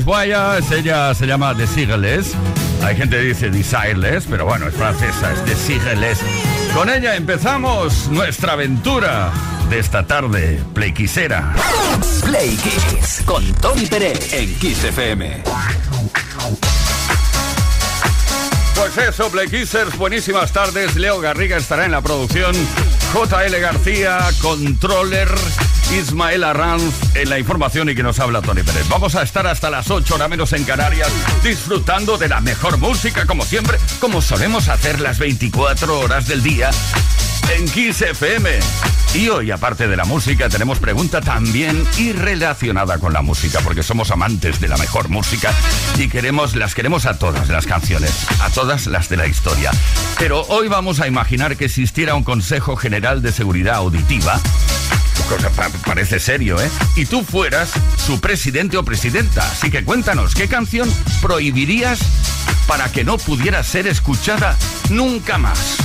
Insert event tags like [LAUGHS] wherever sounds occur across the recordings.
Voyage, ella se llama Sigles. Hay gente que dice Desireless, pero bueno, es francesa, es Sigles. Con ella empezamos nuestra aventura de esta tarde, Play Kissera. Play Kiss con Tony Pérez en Kiss FM. Pues eso, Play Kissers, buenísimas tardes. Leo Garriga estará en la producción. JL García, controller Ismael Arranz en la información y que nos habla Tony Pérez. Vamos a estar hasta las 8 horas menos en Canarias disfrutando de la mejor música como siempre, como solemos hacer las 24 horas del día en Kiss FM. Y hoy, aparte de la música, tenemos pregunta también y relacionada con la música, porque somos amantes de la mejor música y queremos, las queremos a todas las canciones, a todas las de la historia. Pero hoy vamos a imaginar que existiera un Consejo General de Seguridad Auditiva parece serio, ¿eh? Y tú fueras su presidente o presidenta. Así que cuéntanos, ¿qué canción prohibirías para que no pudiera ser escuchada nunca más?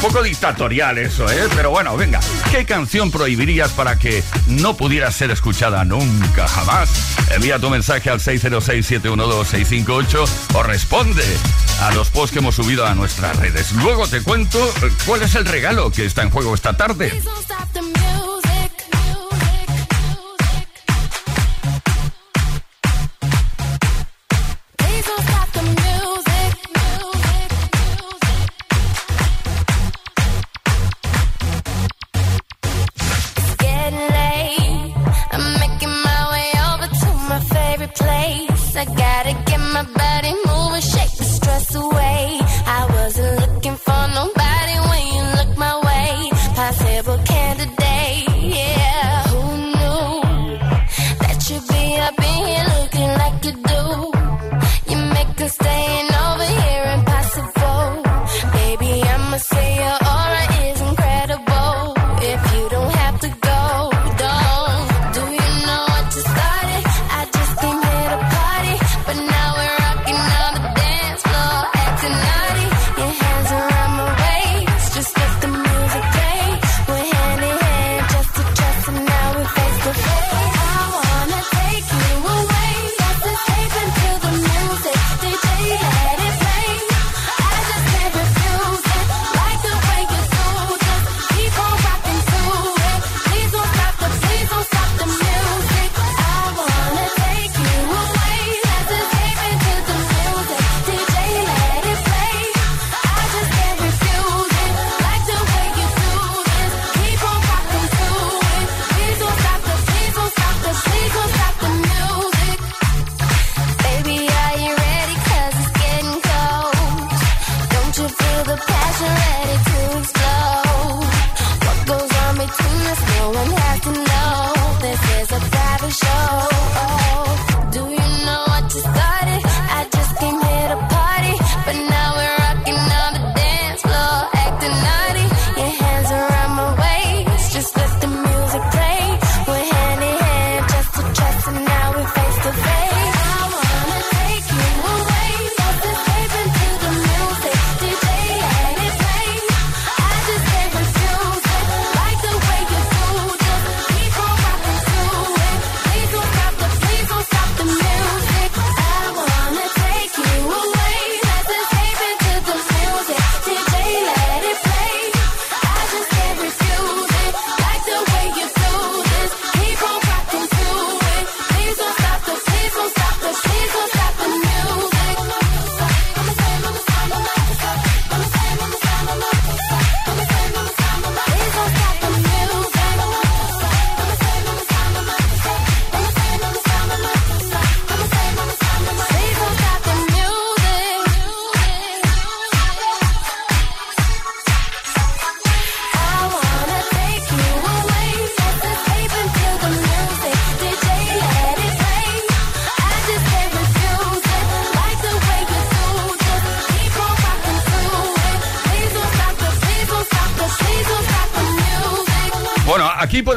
poco dictatorial eso, ¿eh? Pero bueno, venga, ¿qué canción prohibirías para que no pudiera ser escuchada nunca, jamás? Envía tu mensaje al 606-712-658 o responde a los posts que hemos subido a nuestras redes. Luego te cuento eh, cuál es el regalo que está en juego esta tarde.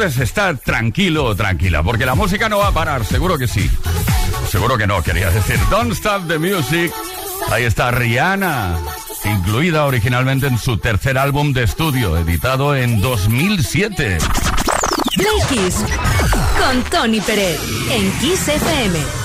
Puedes estar tranquilo o tranquila, porque la música no va a parar, seguro que sí. Seguro que no, quería decir. Don't Stop the Music. Ahí está Rihanna, incluida originalmente en su tercer álbum de estudio, editado en 2007. Play con Tony Pérez en Kiss FM.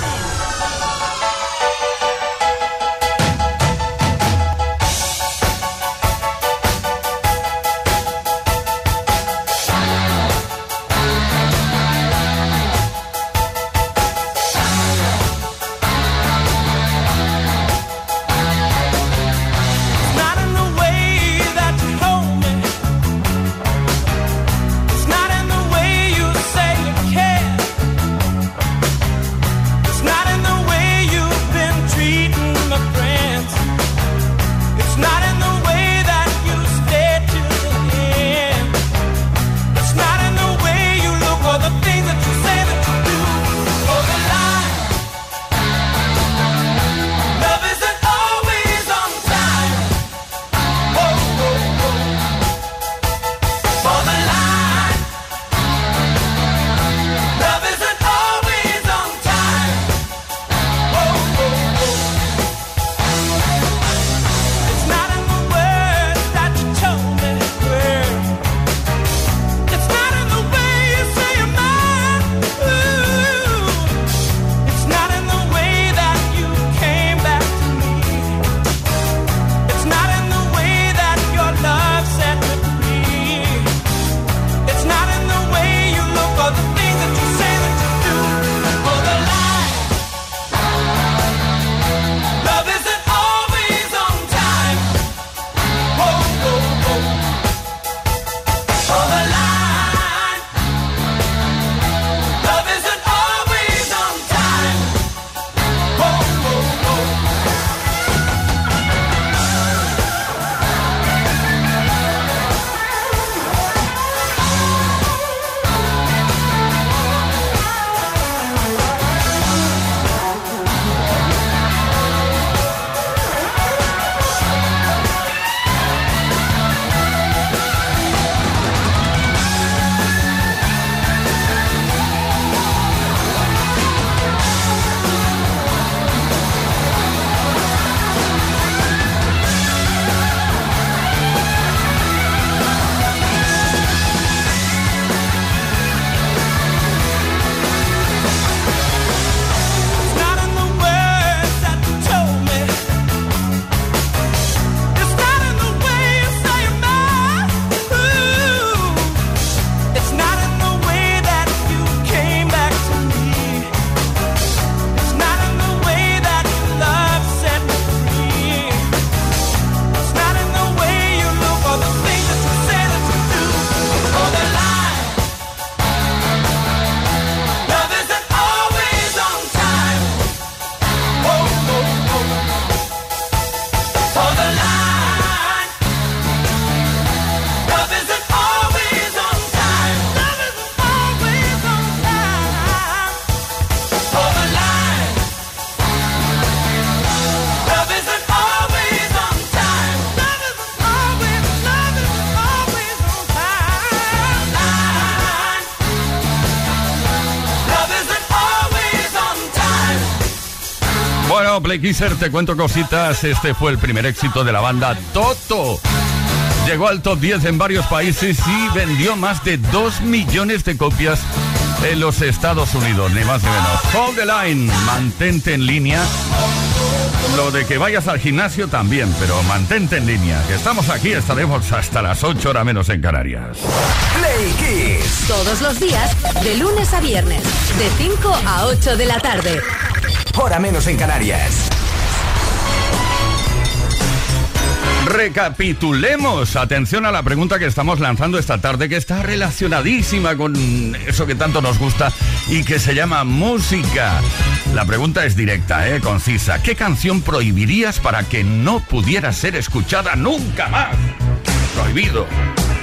Play te cuento cositas. Este fue el primer éxito de la banda Toto. Llegó al top 10 en varios países y vendió más de 2 millones de copias en los Estados Unidos, ni más ni menos. Hold the line, mantente en línea. Lo de que vayas al gimnasio también, pero mantente en línea. Que estamos aquí, estaremos hasta las 8 horas menos en Canarias. Play Kiss. Todos los días, de lunes a viernes, de 5 a 8 de la tarde. Hora menos en Canarias. Recapitulemos. Atención a la pregunta que estamos lanzando esta tarde, que está relacionadísima con eso que tanto nos gusta y que se llama música. La pregunta es directa, ¿eh? concisa. ¿Qué canción prohibirías para que no pudiera ser escuchada nunca más? Prohibido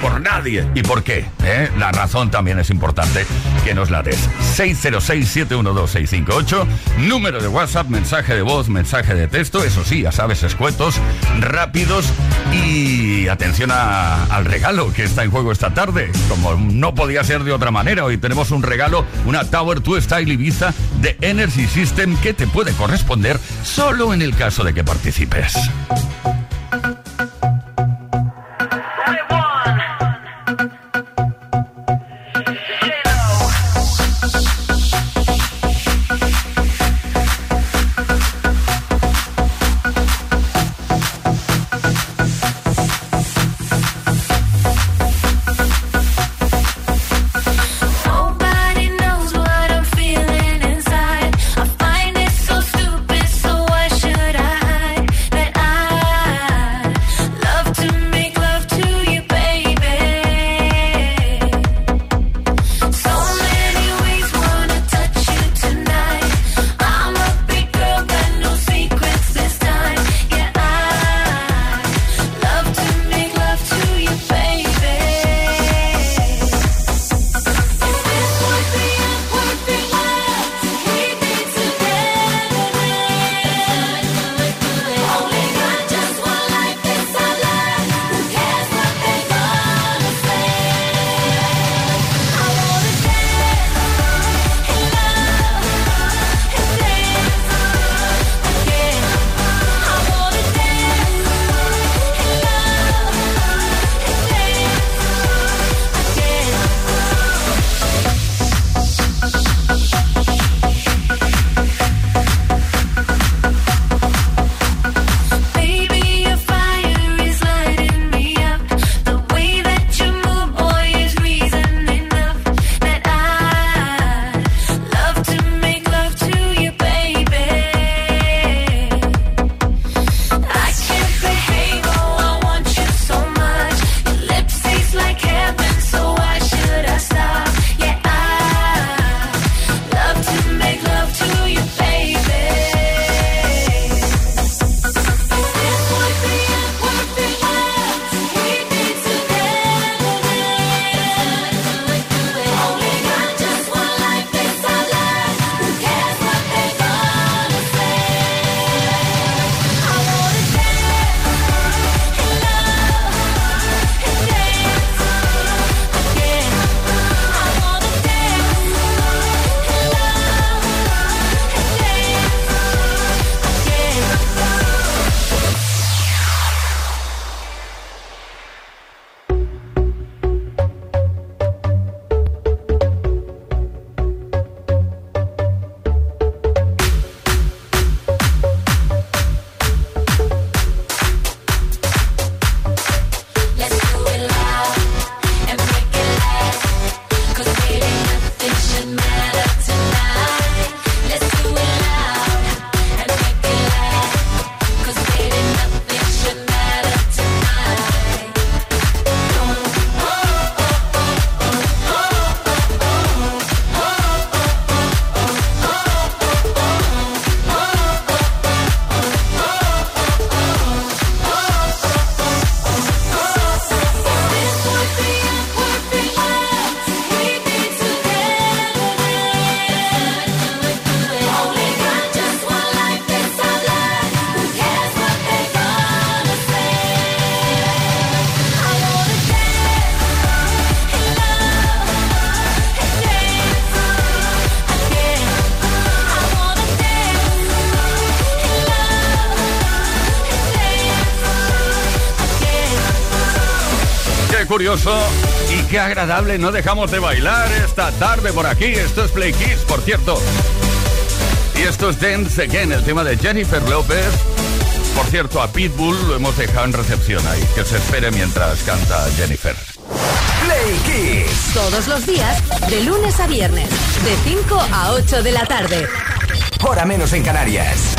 por nadie. ¿Y por qué? ¿Eh? La razón también es importante que nos la des. 606-712-658, número de WhatsApp, mensaje de voz, mensaje de texto, eso sí, ya sabes, escuetos, rápidos y atención al regalo que está en juego esta tarde. Como no podía ser de otra manera, hoy tenemos un regalo, una Tower 2 Style Ibiza de Energy System que te puede corresponder solo en el caso de que participes. Y qué agradable. No dejamos de bailar esta tarde por aquí. Esto es Play Kids, por cierto. Y esto es Dance Again, el tema de Jennifer López. Por cierto, a Pitbull lo hemos dejado en recepción ahí. Que se espere mientras canta Jennifer. Play Kids. Todos los días, de lunes a viernes, de 5 a 8 de la tarde. Hora menos en Canarias.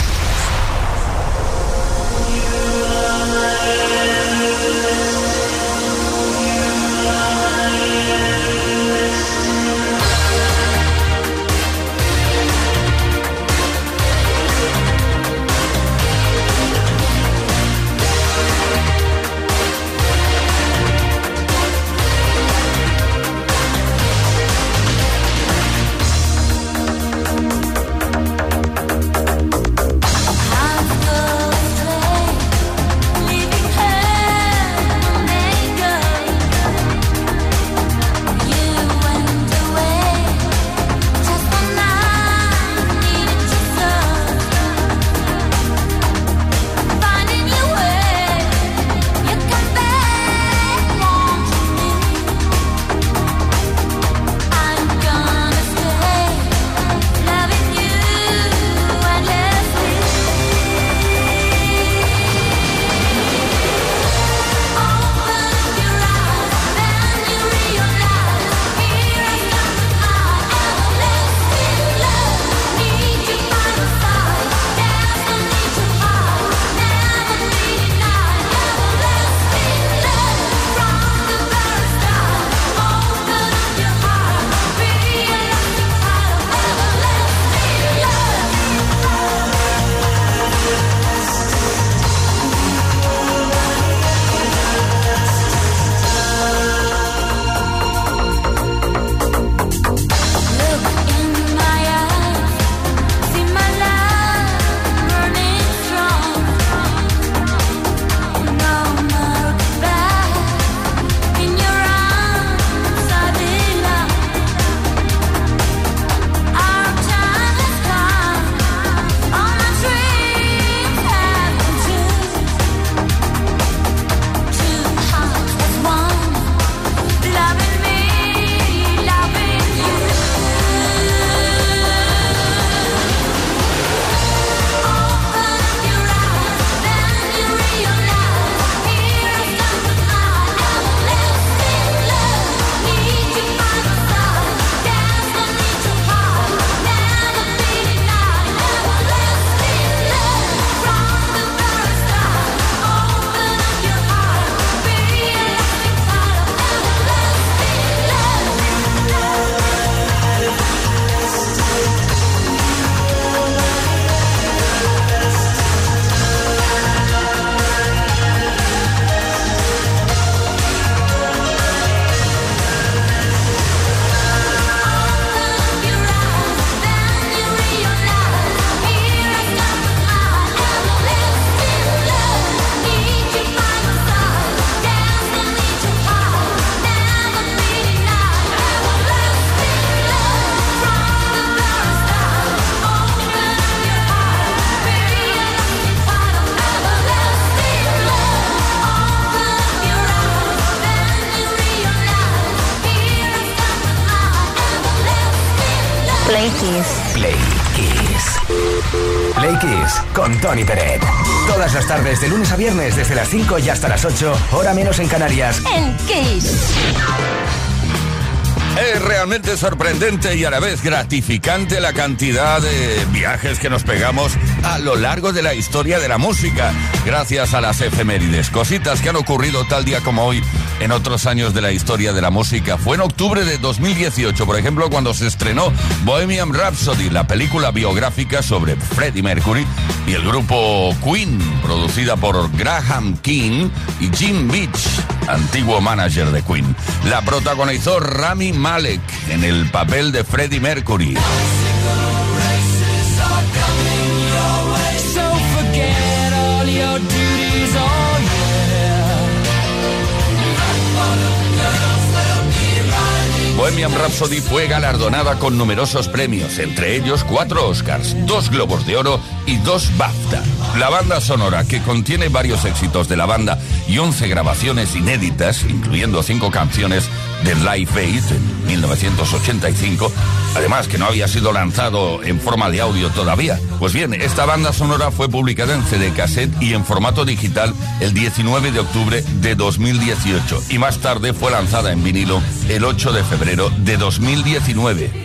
Tony Peret. Todas las tardes, de lunes a viernes, desde las 5 y hasta las 8, hora menos en Canarias. En Kiss. Es realmente sorprendente y a la vez gratificante la cantidad de viajes que nos pegamos a lo largo de la historia de la música, gracias a las efemérides, cositas que han ocurrido tal día como hoy en otros años de la historia de la música. Fue en octubre de 2018, por ejemplo, cuando se estrenó Bohemian Rhapsody, la película biográfica sobre Freddie Mercury y el grupo Queen, producida por Graham King y Jim Beach, antiguo manager de Queen. La protagonizó Rami Malek en el papel de Freddie Mercury. Bohemian Rhapsody fue galardonada con numerosos premios, entre ellos cuatro Oscars, dos Globos de Oro y dos BAFTA. La banda sonora, que contiene varios éxitos de la banda y 11 grabaciones inéditas, incluyendo cinco canciones de Live en 1985, además que no había sido lanzado en forma de audio todavía. Pues bien, esta banda sonora fue publicada en CD cassette y en formato digital el 19 de octubre de 2018 y más tarde fue lanzada en vinilo el 8 de febrero de 2019.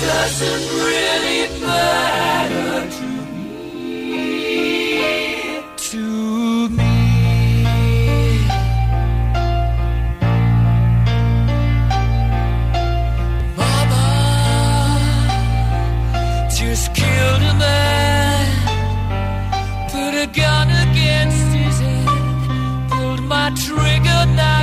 Doesn't really matter to me. To me. Mama just killed a man, put a gun against his head, pulled my trigger, now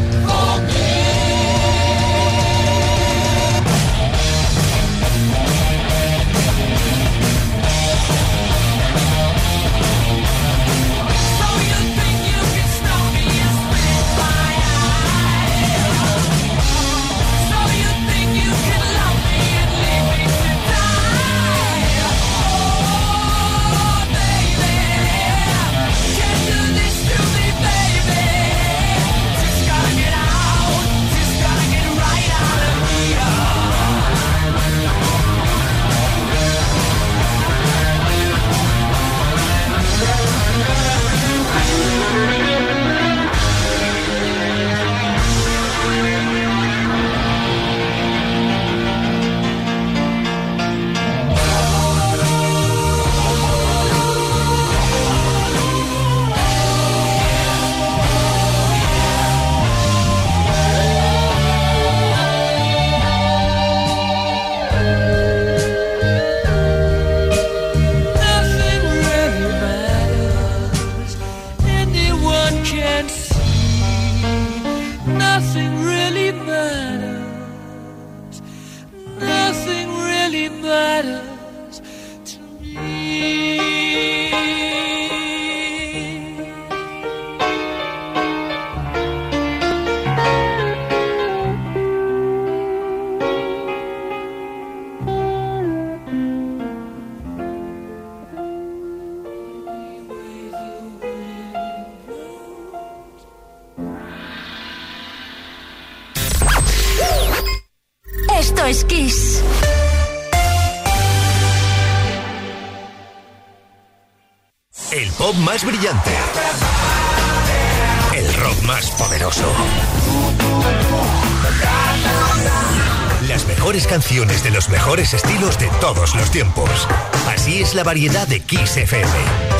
Todos los tiempos. Así es la variedad de Kiss FM.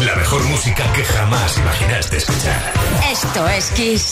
La mejor música que jamás imaginaste escuchar. Esto es Kiss.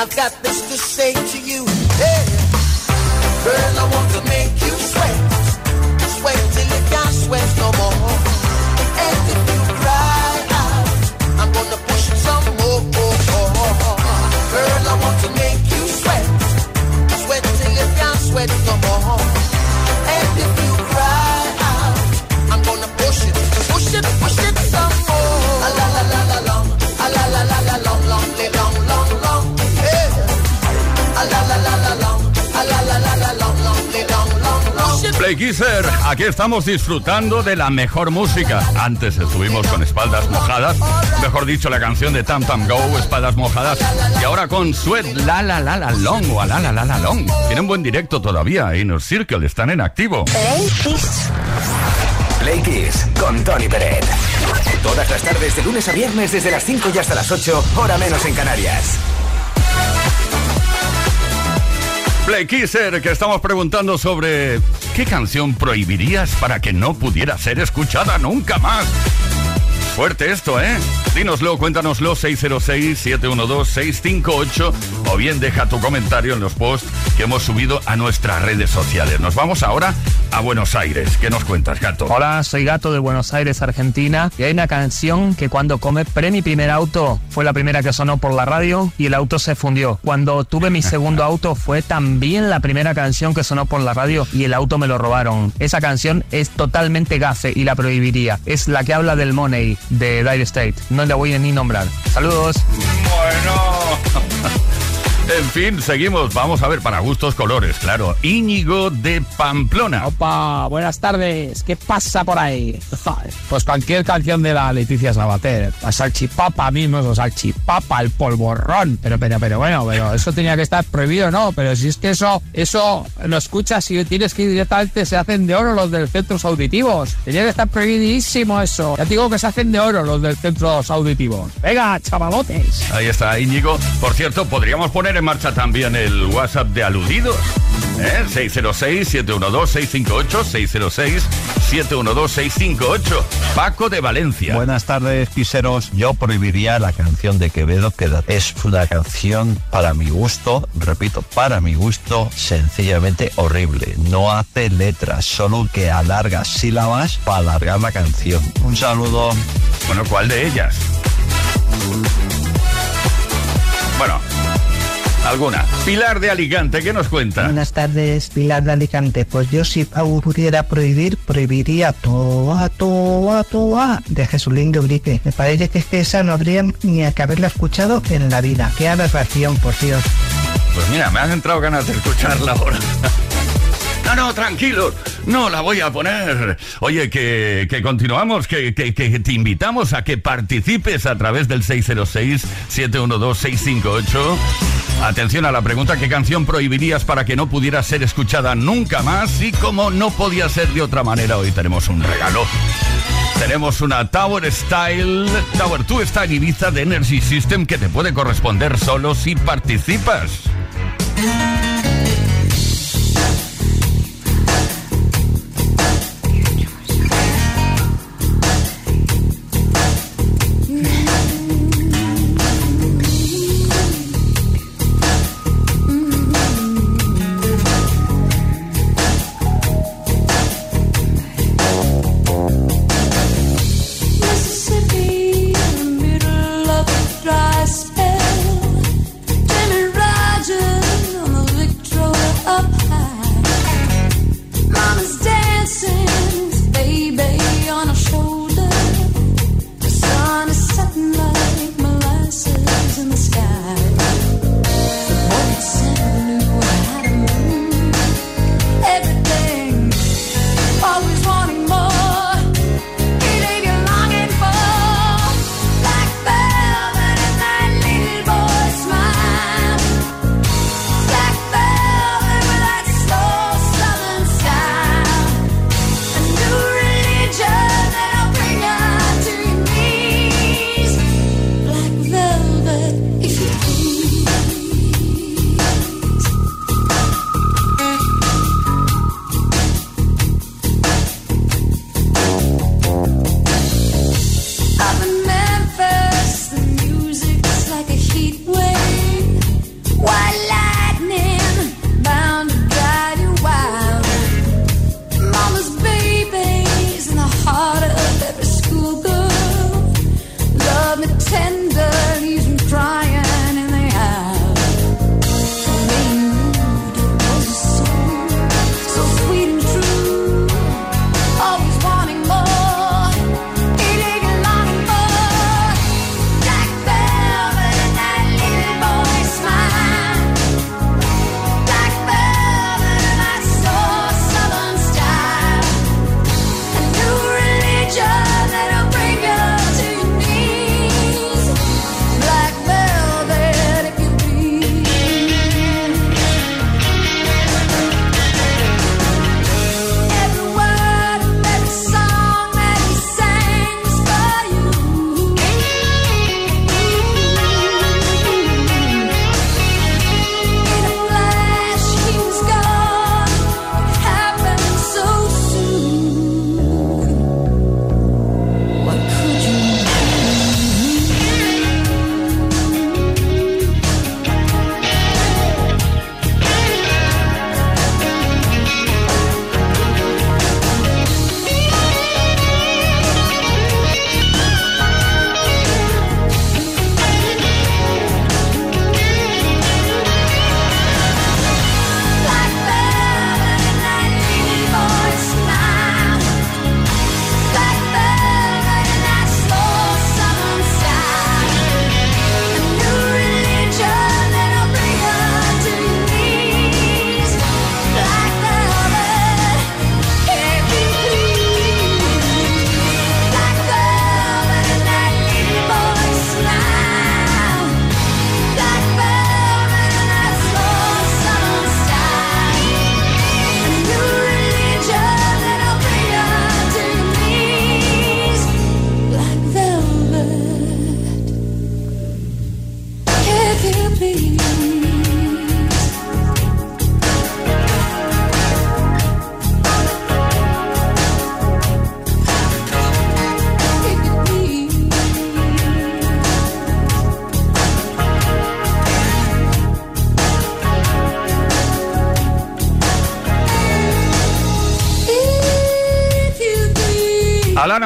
I've got this to say to you. Aquí estamos disfrutando de la mejor música. Antes estuvimos con Espaldas Mojadas, mejor dicho, la canción de Tam Tam Go, Espaldas Mojadas. Y ahora con Sweat La La La La Long o La La La La Long. Tienen buen directo todavía, Inner Circle, están en activo. Play Kiss. Con Tony Pérez. Todas las tardes de lunes a viernes desde las 5 y hasta las 8, hora menos en Canarias. Play Kisser, que estamos preguntando sobre qué canción prohibirías para que no pudiera ser escuchada nunca más. Fuerte esto, ¿eh? Dínoslo, cuéntanoslo 606-712-658 o bien deja tu comentario en los posts que hemos subido a nuestras redes sociales. Nos vamos ahora a Buenos Aires. ¿Qué nos cuentas, gato? Hola, soy gato de Buenos Aires, Argentina. Y hay una canción que cuando come mi primer auto fue la primera que sonó por la radio y el auto se fundió. Cuando tuve mi segundo [LAUGHS] auto fue también la primera canción que sonó por la radio y el auto me lo robaron. Esa canción es totalmente gafe y la prohibiría. Es la que habla del money de Dire State. No la voy a ni nombrar. Saludos. Bueno. En fin, seguimos. Vamos a ver, para gustos colores, claro. Íñigo de Pamplona. Opa, buenas tardes. ¿Qué pasa por ahí? Pues cualquier canción de la Leticia Sabater. La salchipapa mismo, o salchipapa, el polvorrón. Pero, pero, pero bueno, pero eso tenía que estar prohibido, ¿no? Pero si es que eso, eso lo escuchas y tienes que ir directamente, se hacen de oro los del centros auditivos. Tenía que estar prohibidísimo eso. Ya te digo que se hacen de oro los del centros auditivos. Venga, chavalotes. Ahí está, Íñigo. Por cierto, podríamos poner en marcha también el WhatsApp de aludidos. ¿Eh? 606-712-658, 606-712-658. Paco de Valencia. Buenas tardes, piseros. Yo prohibiría la canción de Quevedo, que es una canción para mi gusto, repito, para mi gusto, sencillamente horrible. No hace letras, solo que alarga sílabas para alargar la canción. Un saludo. Bueno, ¿cuál de ellas? Bueno, alguna. Pilar de Alicante, ¿qué nos cuenta? Buenas tardes, Pilar de Alicante. Pues yo si pudiera prohibir, prohibiría toa, toa, toa de Jesulín de Ubrique. Me parece que es que esa no habría ni que haberla escuchado en la vida. Qué aberración, por Dios. Pues mira, me han entrado ganas de escucharla ahora. No, no, tranquilo. No la voy a poner. Oye, que, continuamos, que, te invitamos a que participes a través del 606-712-658. Atención a la pregunta, ¿qué canción prohibirías para que no pudiera ser escuchada nunca más? Y como no podía ser de otra manera, hoy tenemos un regalo. Tenemos una Tower Style, Tower 2 Style Ibiza de Energy System que te puede corresponder solo si participas.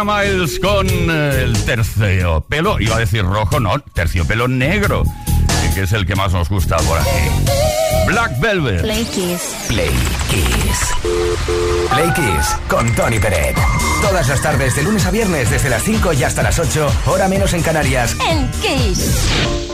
Miles con eh, el terciopelo, iba a decir rojo, no, terciopelo negro, eh, que es el que más nos gusta por aquí. Black Velvet. Play Kiss. Play Kiss. Play Kiss con Tony Peret. Todas las tardes, de lunes a viernes, desde las 5 y hasta las 8, hora menos en Canarias. En Kiss.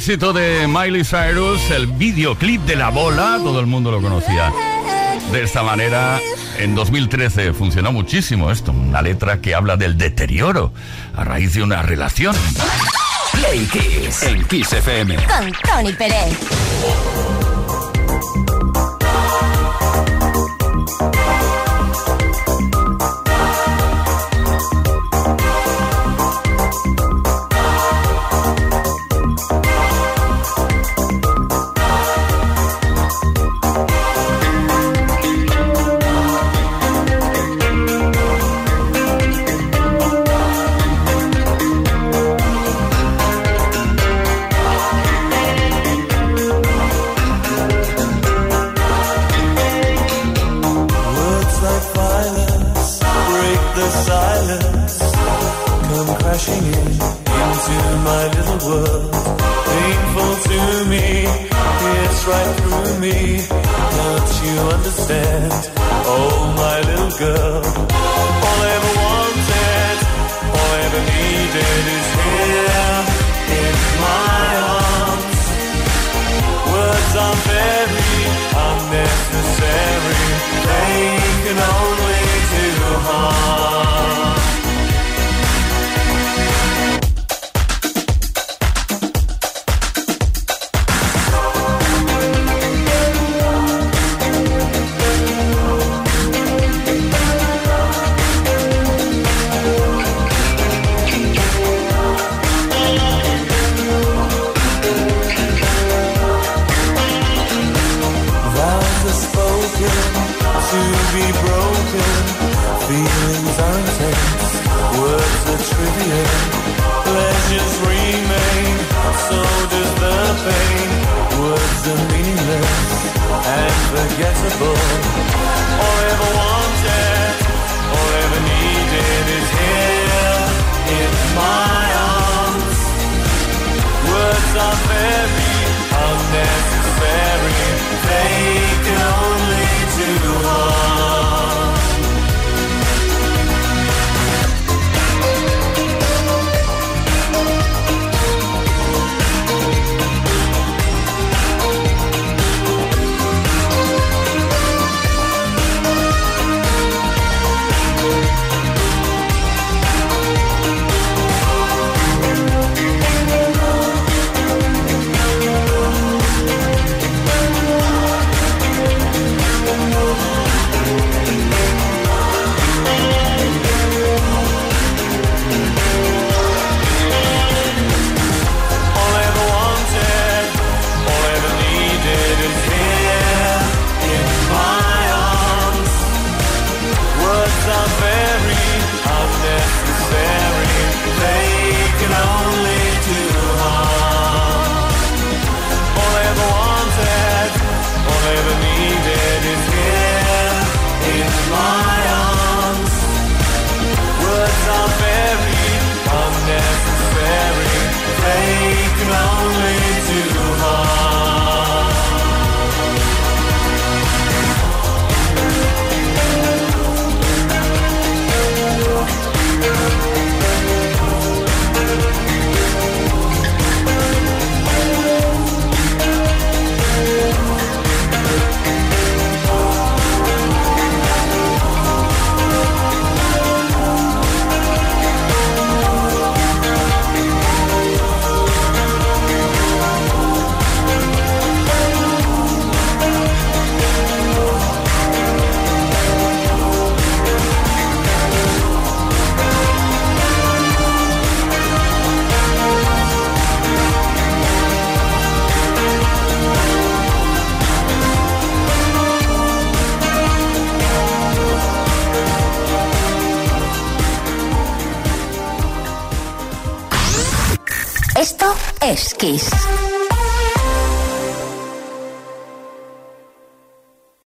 éxito de Miley Cyrus, el videoclip de la bola, todo el mundo lo conocía. De esta manera, en 2013 funcionó muchísimo esto, una letra que habla del deterioro a raíz de una relación. Play Kiss en Kiss FM con Tony Pérez. words are very unnecessary. They can only do harm.